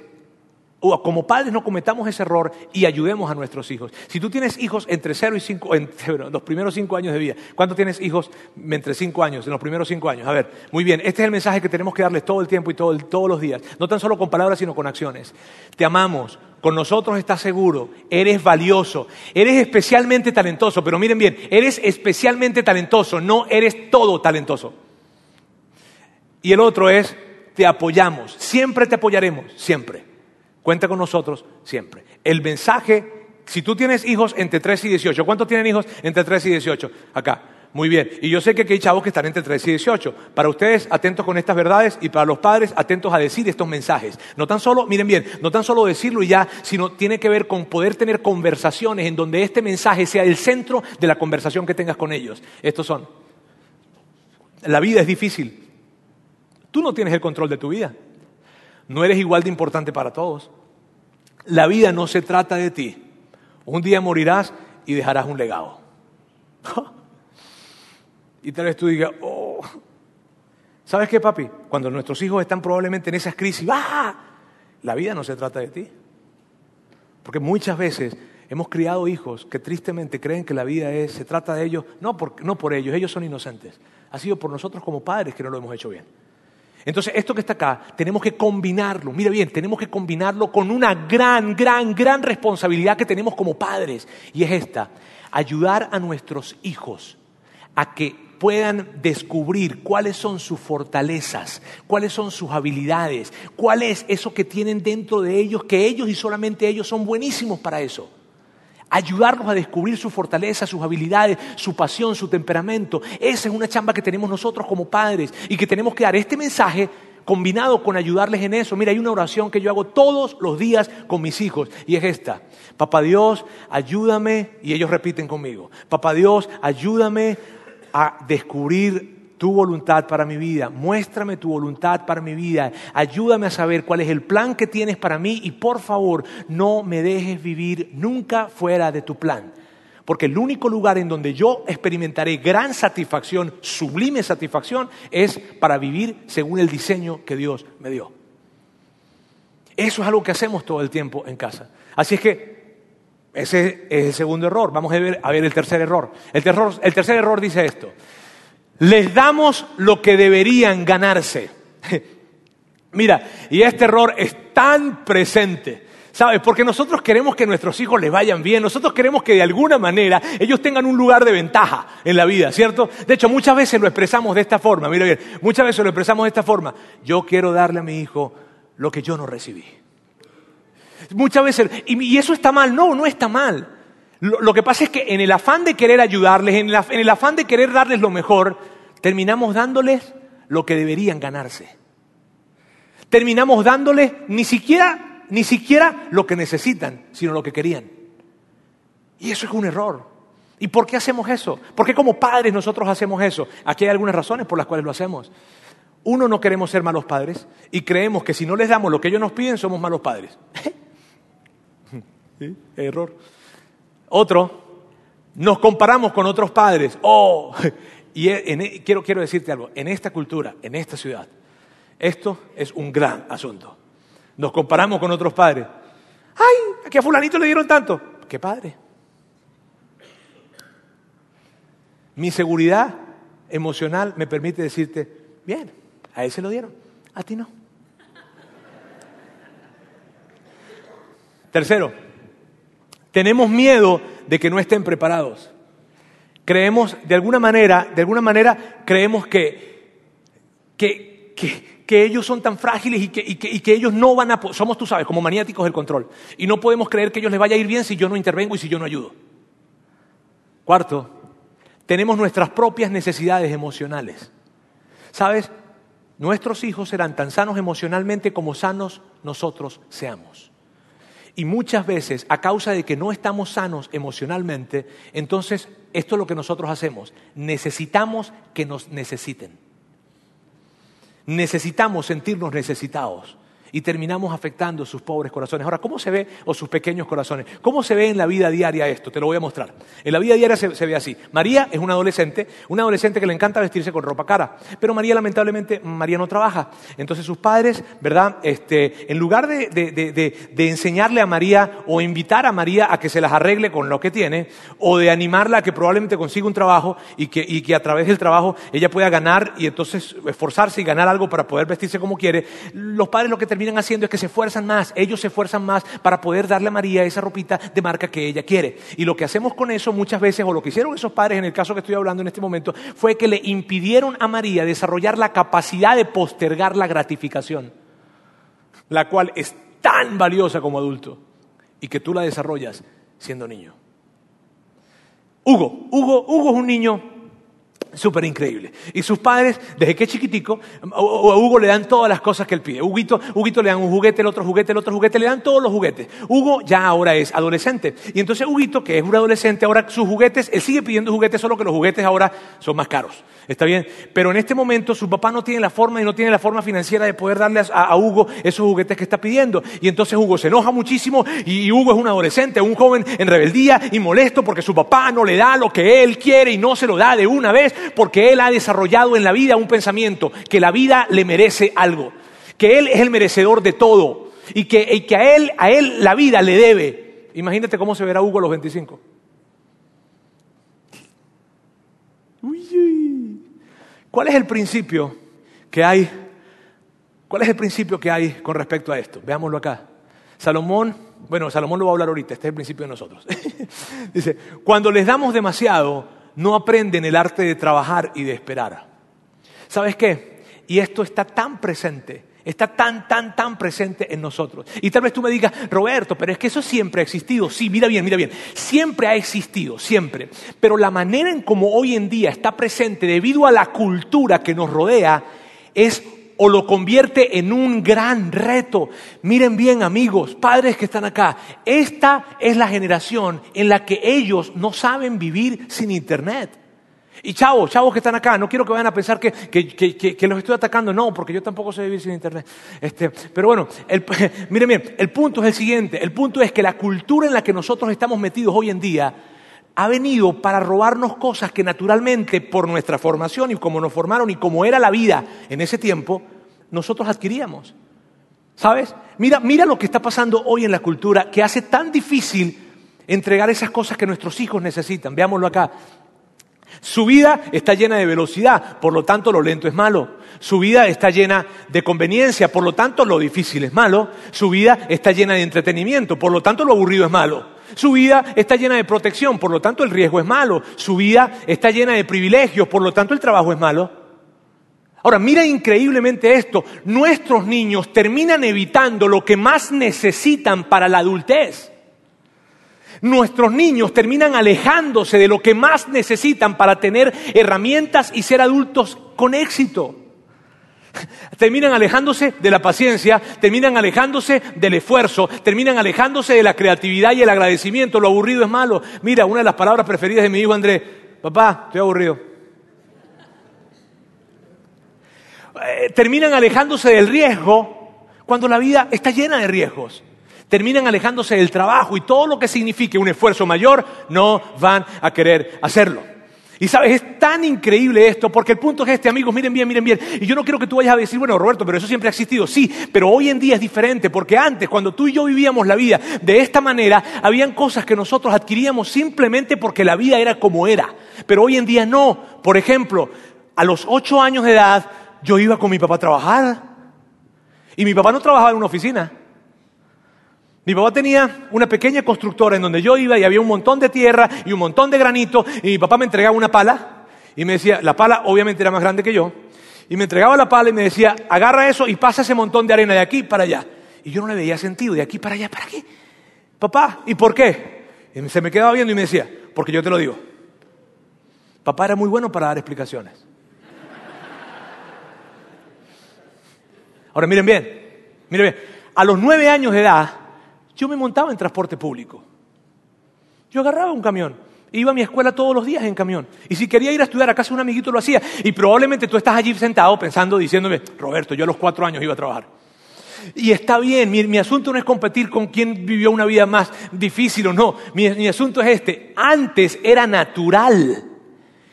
como padres no cometamos ese error y ayudemos a nuestros hijos. Si tú tienes hijos entre 0 y 5, en (laughs) los primeros 5 años de vida, ¿cuánto tienes hijos entre 5 años, en los primeros 5 años? A ver, muy bien, este es el mensaje que tenemos que darles todo el tiempo y todo, todos los días, no tan solo con palabras, sino con acciones. Te amamos, con nosotros estás seguro, eres valioso, eres especialmente talentoso, pero miren bien, eres especialmente talentoso, no eres todo talentoso. Y el otro es, te apoyamos, siempre te apoyaremos, siempre. Cuenta con nosotros siempre. El mensaje, si tú tienes hijos entre 3 y 18, ¿cuántos tienen hijos entre 3 y 18? Acá. Muy bien. Y yo sé que hay chavos que están entre 3 y 18. Para ustedes, atentos con estas verdades y para los padres, atentos a decir estos mensajes. No tan solo, miren bien, no tan solo decirlo y ya, sino tiene que ver con poder tener conversaciones en donde este mensaje sea el centro de la conversación que tengas con ellos. Estos son. La vida es difícil. Tú no tienes el control de tu vida no eres igual de importante para todos. La vida no se trata de ti. Un día morirás y dejarás un legado. (laughs) y tal vez tú digas, oh, ¿sabes qué, papi? Cuando nuestros hijos están probablemente en esas crisis, ¡ah! La vida no se trata de ti. Porque muchas veces hemos criado hijos que tristemente creen que la vida es, se trata de ellos, no por, no por ellos, ellos son inocentes. Ha sido por nosotros como padres que no lo hemos hecho bien. Entonces, esto que está acá, tenemos que combinarlo, mira bien, tenemos que combinarlo con una gran, gran, gran responsabilidad que tenemos como padres. Y es esta, ayudar a nuestros hijos a que puedan descubrir cuáles son sus fortalezas, cuáles son sus habilidades, cuál es eso que tienen dentro de ellos, que ellos y solamente ellos son buenísimos para eso ayudarlos a descubrir su fortaleza, sus habilidades, su pasión, su temperamento. Esa es una chamba que tenemos nosotros como padres y que tenemos que dar este mensaje combinado con ayudarles en eso. Mira, hay una oración que yo hago todos los días con mis hijos y es esta. Papá Dios, ayúdame, y ellos repiten conmigo, Papá Dios, ayúdame a descubrir tu voluntad para mi vida, muéstrame tu voluntad para mi vida, ayúdame a saber cuál es el plan que tienes para mí y por favor no me dejes vivir nunca fuera de tu plan. Porque el único lugar en donde yo experimentaré gran satisfacción, sublime satisfacción, es para vivir según el diseño que Dios me dio. Eso es algo que hacemos todo el tiempo en casa. Así es que ese es el segundo error. Vamos a ver, el tercer error. El tercer error dice esto les damos lo que deberían ganarse. (laughs) Mira, y este error es tan presente. ¿Sabes? Porque nosotros queremos que nuestros hijos les vayan bien, nosotros queremos que de alguna manera ellos tengan un lugar de ventaja en la vida, ¿cierto? De hecho, muchas veces lo expresamos de esta forma, mira bien, muchas veces lo expresamos de esta forma. Yo quiero darle a mi hijo lo que yo no recibí. Muchas veces, y, eso está mal, no, no está mal. Lo, que pasa es que en el afán de querer ayudarles, en el, afán de querer darles lo mejor, terminamos dándoles lo que deberían ganarse. Terminamos dándoles ni siquiera, ni siquiera lo que necesitan, sino lo que querían. Y eso es un error. ¿Y por qué hacemos eso? ¿Por qué como padres nosotros hacemos eso? Aquí hay algunas razones por las cuales lo hacemos. Uno, no queremos ser malos padres y creemos que si no les damos lo que ellos nos piden, somos malos padres. (laughs) Error. Otro, nos comparamos con otros padres. Oh, y e, quiero, quiero decirte algo, en esta cultura, en esta ciudad, esto es un gran asunto. Nos comparamos con otros padres. ¡Ay! Aquí a fulanito le dieron tanto. ¿Qué padre? Mi seguridad emocional me permite decirte, bien, a él se lo dieron, a ti no. Tercero, tenemos miedo de que no estén preparados. Creemos, de alguna manera, de alguna manera, creemos que, que, que, ellos son tan frágiles y que, y que, ellos no van a... Somos, tú sabes, como maniáticos del control. Y no podemos creer que ellos les vaya a ir bien si yo no intervengo y si yo no ayudo. Cuarto, tenemos nuestras propias necesidades emocionales. ¿Sabes? Nuestros hijos serán tan sanos emocionalmente como sanos nosotros seamos. Y muchas veces, a causa de que no estamos sanos emocionalmente, entonces esto es lo que nosotros hacemos. Necesitamos que nos necesiten. Necesitamos sentirnos necesitados. Y terminamos afectando sus pobres corazones. Ahora, ¿cómo se ve, o sus pequeños corazones? ¿Cómo se ve en la vida diaria esto? Te lo voy a mostrar. En la vida diaria se, ve así. María es una adolescente, una adolescente que le encanta vestirse con ropa cara, pero María lamentablemente, María no trabaja. Entonces sus padres, ¿verdad? Este, en lugar de, de enseñarle a María o invitar a María a que se las arregle con lo que tiene, o de animarla a que probablemente consiga un trabajo y que, y que a través del trabajo ella pueda ganar y entonces esforzarse y ganar algo para poder vestirse como quiere, los padres lo que terminan haciendo es que se esfuerzan más, ellos se esfuerzan más para poder darle a María esa ropita de marca que ella quiere. Y lo que hacemos con eso muchas veces, o lo que hicieron esos padres en el caso que estoy hablando en este momento, fue que le impidieron a María desarrollar la capacidad de postergar la gratificación, la cual es tan valiosa como adulto y que tú la desarrollas siendo niño. Hugo, Hugo, Hugo es un niño Súper increíble. Y sus padres, desde que es chiquitico, a Hugo le dan todas las cosas que él pide. Huguito, Huguito le dan un juguete, el otro juguete, el otro juguete, le dan todos los juguetes. Hugo ya ahora es adolescente. Y entonces Huguito, que es un adolescente, ahora sus juguetes, él sigue pidiendo juguetes, solo que los juguetes ahora son más caros. ¿Está bien? Pero en este momento su papá no tiene la forma y no tiene la forma financiera de poder darle a, Hugo esos juguetes que está pidiendo. Y entonces Hugo se enoja muchísimo y, y Hugo es un adolescente, un joven en rebeldía y molesto porque su papá no le da lo que él quiere y no se lo da de una vez porque él ha desarrollado en la vida un pensamiento que la vida le merece algo, que él es el merecedor de todo y que, a, él, a él la vida le debe. Imagínate cómo se verá Hugo a los 25. ¿Cuál es el principio que hay? ¿Cuál es el principio que hay con respecto a esto? Veámoslo acá. Salomón, bueno, Salomón lo va a hablar ahorita, este es el principio de nosotros. (laughs) Dice, cuando les damos demasiado, no aprenden el arte de trabajar y de esperar. ¿Sabes qué? Y esto está tan presente, está tan, tan, tan presente en nosotros. Y tal vez tú me digas, Roberto, pero es que eso siempre ha existido. Sí, mira bien, mira bien. Siempre ha existido, siempre. Pero la manera en cómo hoy en día está presente debido a la cultura que nos rodea es o lo convierte en un gran reto. Miren bien amigos, padres que están acá, esta es la generación en la que ellos no saben vivir sin Internet. Y chavos, chavos que están acá, no quiero que vayan a pensar que, los estoy atacando, no, porque yo tampoco sé vivir sin Internet. Este, pero bueno, (laughs) miren bien, el punto es el siguiente, el punto es que la cultura en la que nosotros estamos metidos hoy en día, ha venido para robarnos cosas que naturalmente por nuestra formación y como nos formaron y como era la vida en ese tiempo, nosotros adquiríamos. ¿Sabes? Mira, mira lo que está pasando hoy en la cultura que hace tan difícil entregar esas cosas que nuestros hijos necesitan. Veámoslo acá. Su vida está llena de velocidad, por lo tanto lo lento es malo. Su vida está llena de conveniencia, por lo tanto lo difícil es malo. Su vida está llena de entretenimiento, por lo tanto lo aburrido es malo. Su vida está llena de protección, por lo tanto el riesgo es malo. Su vida está llena de privilegios, por lo tanto el trabajo es malo. Ahora, mira increíblemente esto. Nuestros niños terminan evitando lo que más necesitan para la adultez. Nuestros niños terminan alejándose de lo que más necesitan para tener herramientas y ser adultos con éxito. (laughs) Terminan alejándose de la paciencia, terminan alejándose del esfuerzo, terminan alejándose de la creatividad y el agradecimiento. Lo aburrido es malo. Mira, una de las palabras preferidas de mi hijo Andrés, papá, estoy aburrido. Eh, terminan alejándose del riesgo cuando la vida está llena de riesgos. Terminan alejándose del trabajo y todo lo que signifique un esfuerzo mayor, no van a querer hacerlo. Y sabes, es tan increíble esto, porque el punto es este, amigos, miren bien, miren bien. Y yo no quiero que tú vayas a decir, bueno, Roberto, pero eso siempre ha existido. Sí, pero hoy en día es diferente, porque antes, cuando tú y yo vivíamos la vida de esta manera, habían cosas que nosotros adquiríamos simplemente porque la vida era como era. Pero hoy en día no. Por ejemplo, a los ocho años de edad, yo iba con mi papá a trabajar. Y mi papá no trabajaba en una oficina. Mi papá tenía una pequeña constructora en donde yo iba y había un montón de tierra y un montón de granito y mi papá me entregaba una pala y me decía, la pala obviamente era más grande que yo, y me entregaba la pala y me decía, agarra eso y pasa ese montón de arena de aquí para allá. Y yo no le veía sentido, de aquí para allá, ¿para qué? Papá, ¿y por qué? Y se me quedaba viendo y me decía, porque yo te lo digo. Papá era muy bueno para dar explicaciones. Ahora miren bien, miren bien, a los nueve años de edad, yo me montaba en transporte público. Yo agarraba un camión. Iba a mi escuela todos los días en camión. Y si quería ir a estudiar a casa un amiguito lo hacía. Y probablemente tú estás allí sentado pensando, diciéndome, Roberto, yo a los cuatro años iba a trabajar. Y está bien, mi, asunto no es competir con quien vivió una vida más difícil o no. Mi, mi asunto es este. Antes era natural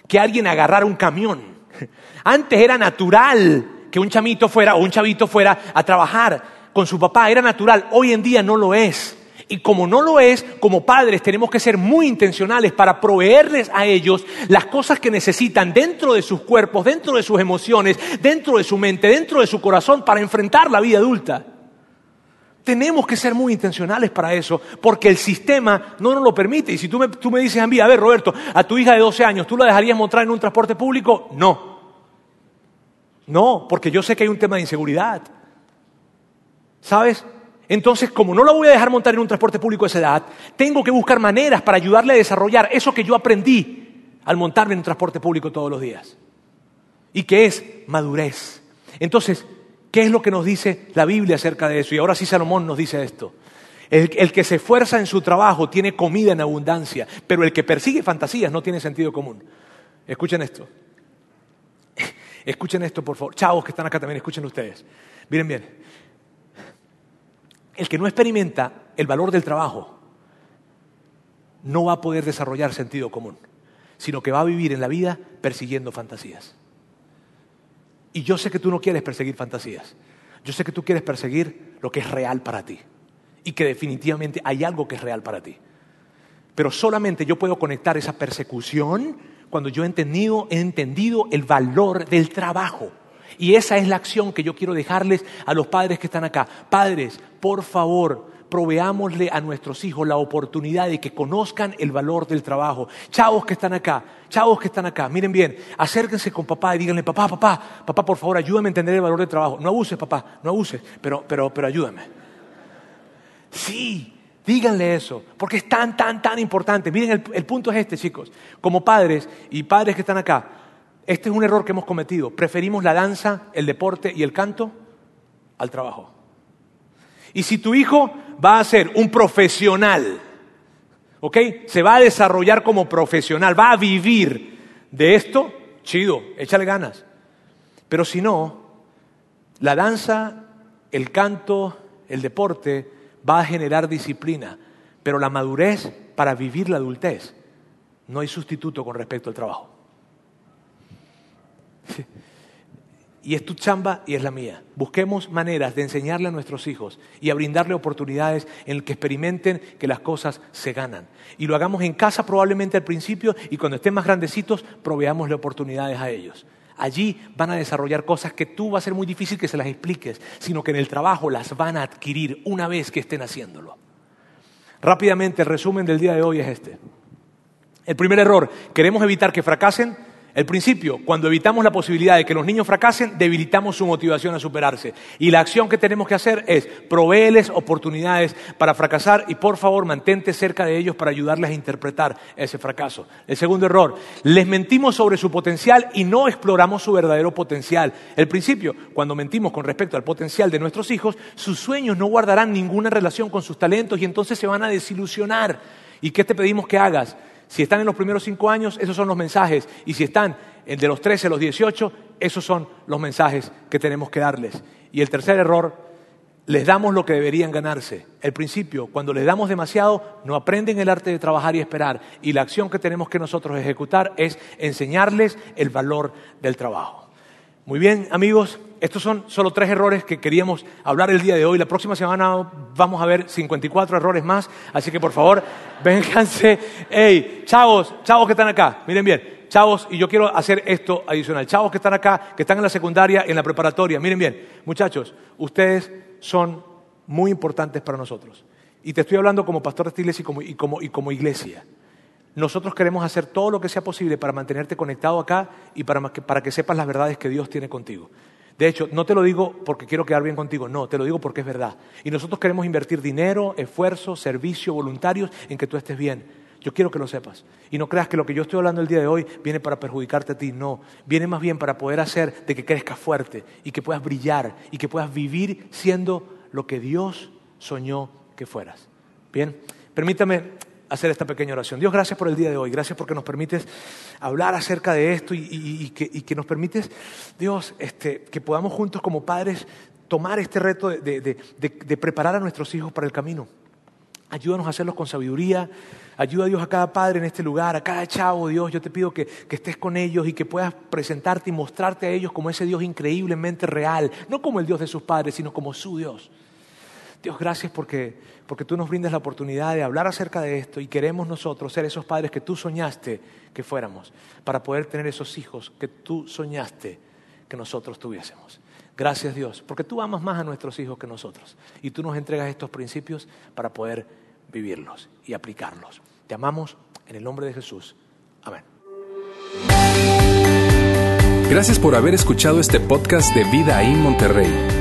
que alguien agarrara un camión. Antes era natural que un chamito fuera o un chavito fuera a trabajar con su papá. Era natural. Hoy en día no lo es. Y como no lo es, como padres tenemos que ser muy intencionales para proveerles a ellos las cosas que necesitan dentro de sus cuerpos, dentro de sus emociones, dentro de su mente, dentro de su corazón para enfrentar la vida adulta. Tenemos que ser muy intencionales para eso, porque el sistema no nos lo permite. Y si tú me, tú me dices a mí, a ver Roberto, a tu hija de 12 años, ¿tú la dejarías montar en un transporte público? No. No, porque yo sé que hay un tema de inseguridad. ¿Sabes? Entonces, como no la voy a dejar montar en un transporte público a esa edad, tengo que buscar maneras para ayudarle a desarrollar eso que yo aprendí al montarme en un transporte público todos los días. Y que es madurez. Entonces, ¿qué es lo que nos dice la Biblia acerca de eso? Y ahora sí Salomón nos dice esto. El, el, que se esfuerza en su trabajo tiene comida en abundancia, pero el que persigue fantasías no tiene sentido común. Escuchen esto. (laughs) Escuchen esto, por favor. Chavos que están acá también, escuchen ustedes. Miren bien el que no experimenta el valor del trabajo no va a poder desarrollar sentido común, sino que va a vivir en la vida persiguiendo fantasías. Y yo sé que tú no quieres perseguir fantasías. Yo sé que tú quieres perseguir lo que es real para ti. Y que definitivamente hay algo que es real para ti. Pero solamente yo puedo conectar esa persecución cuando yo he entendido, he entendido el valor del trabajo. Y esa es la acción que yo quiero dejarles a los padres que están acá. Padres, por favor, proveámosle a nuestros hijos la oportunidad de que conozcan el valor del trabajo. Chavos que están acá, chavos que están acá, miren bien, acérquense con papá y díganle, papá, papá, papá, por favor, ayúdame a entender el valor del trabajo. No abuses, papá, no abuses, pero, pero, pero ayúdame. Sí, díganle eso, porque es tan, tan, tan importante. Miren, el, el punto es este, chicos. Como padres y padres que están acá, este es un error que hemos cometido. Preferimos la danza, el deporte y el canto al trabajo. Y si tu hijo va a ser un profesional, ¿ok? Se va a desarrollar como profesional, va a vivir de esto, chido, échale ganas. Pero si no, la danza, el canto, el deporte va a generar disciplina, pero la madurez para vivir la adultez no hay sustituto con respecto al trabajo. (laughs) Y es tu chamba y es la mía. Busquemos maneras de enseñarle a nuestros hijos y a brindarle oportunidades en que experimenten que las cosas se ganan. Y lo hagamos en casa probablemente al principio y cuando estén más grandecitos proveámosle oportunidades a ellos. Allí van a desarrollar cosas que tú va a ser muy difícil que se las expliques, sino que en el trabajo las van a adquirir una vez que estén haciéndolo. Rápidamente, el resumen del día de hoy es este. El primer error, queremos evitar que fracasen el principio, cuando evitamos la posibilidad de que los niños fracasen, debilitamos su motivación a superarse. Y la acción que tenemos que hacer es proveerles oportunidades para fracasar y por favor mantente cerca de ellos para ayudarles a interpretar ese fracaso. El segundo error, les mentimos sobre su potencial y no exploramos su verdadero potencial. El principio, cuando mentimos con respecto al potencial de nuestros hijos, sus sueños no guardarán ninguna relación con sus talentos y entonces se van a desilusionar. ¿Y qué te pedimos que hagas? Si están en los primeros cinco años, esos son los mensajes. Y si están de los 13 a los 18, esos son los mensajes que tenemos que darles. Y el tercer error, les damos lo que deberían ganarse. El principio, cuando les damos demasiado, no aprenden el arte de trabajar y esperar. Y la acción que tenemos que nosotros ejecutar es enseñarles el valor del trabajo. Muy bien, amigos, estos son solo tres errores que queríamos hablar el día de hoy. La próxima semana vamos a ver 54 errores más, así que por favor, (laughs) vénganse. Hey, chavos, chavos que están acá, miren bien, chavos, y yo quiero hacer esto adicional. Chavos que están acá, que están en la secundaria, en la preparatoria, miren bien, muchachos, ustedes son muy importantes para nosotros. Y te estoy hablando como pastor de esta iglesia y como, y como iglesia. Nosotros queremos hacer todo lo que sea posible para mantenerte conectado acá y para que, sepas las verdades que Dios tiene contigo. De hecho, no te lo digo porque quiero quedar bien contigo, no, te lo digo porque es verdad. Y nosotros queremos invertir dinero, esfuerzo, servicio, voluntarios en que tú estés bien. Yo quiero que lo sepas. Y no creas que lo que yo estoy hablando el día de hoy viene para perjudicarte a ti, no. Viene más bien para poder hacer de que crezcas fuerte y que puedas brillar y que puedas vivir siendo lo que Dios soñó que fueras. Bien, permítame hacer esta pequeña oración. Dios, gracias por el día de hoy. Gracias porque nos permites hablar acerca de esto y, que, nos permites, Dios, este, que podamos juntos como padres tomar este reto de, de preparar a nuestros hijos para el camino. Ayúdanos a hacerlos con sabiduría. Ayuda a Dios a cada padre en este lugar, a cada chavo, Dios. Yo te pido que, que, estés con ellos y que puedas presentarte y mostrarte a ellos como ese Dios increíblemente real. No como el Dios de sus padres, sino como su Dios. Dios, gracias porque, porque tú nos brindas la oportunidad de hablar acerca de esto y queremos nosotros ser esos padres que tú soñaste que fuéramos, para poder tener esos hijos que tú soñaste que nosotros tuviésemos. Gracias Dios, porque tú amas más a nuestros hijos que nosotros y tú nos entregas estos principios para poder vivirlos y aplicarlos. Te amamos en el nombre de Jesús. Amén. Gracias por haber escuchado este podcast de Vida en Monterrey.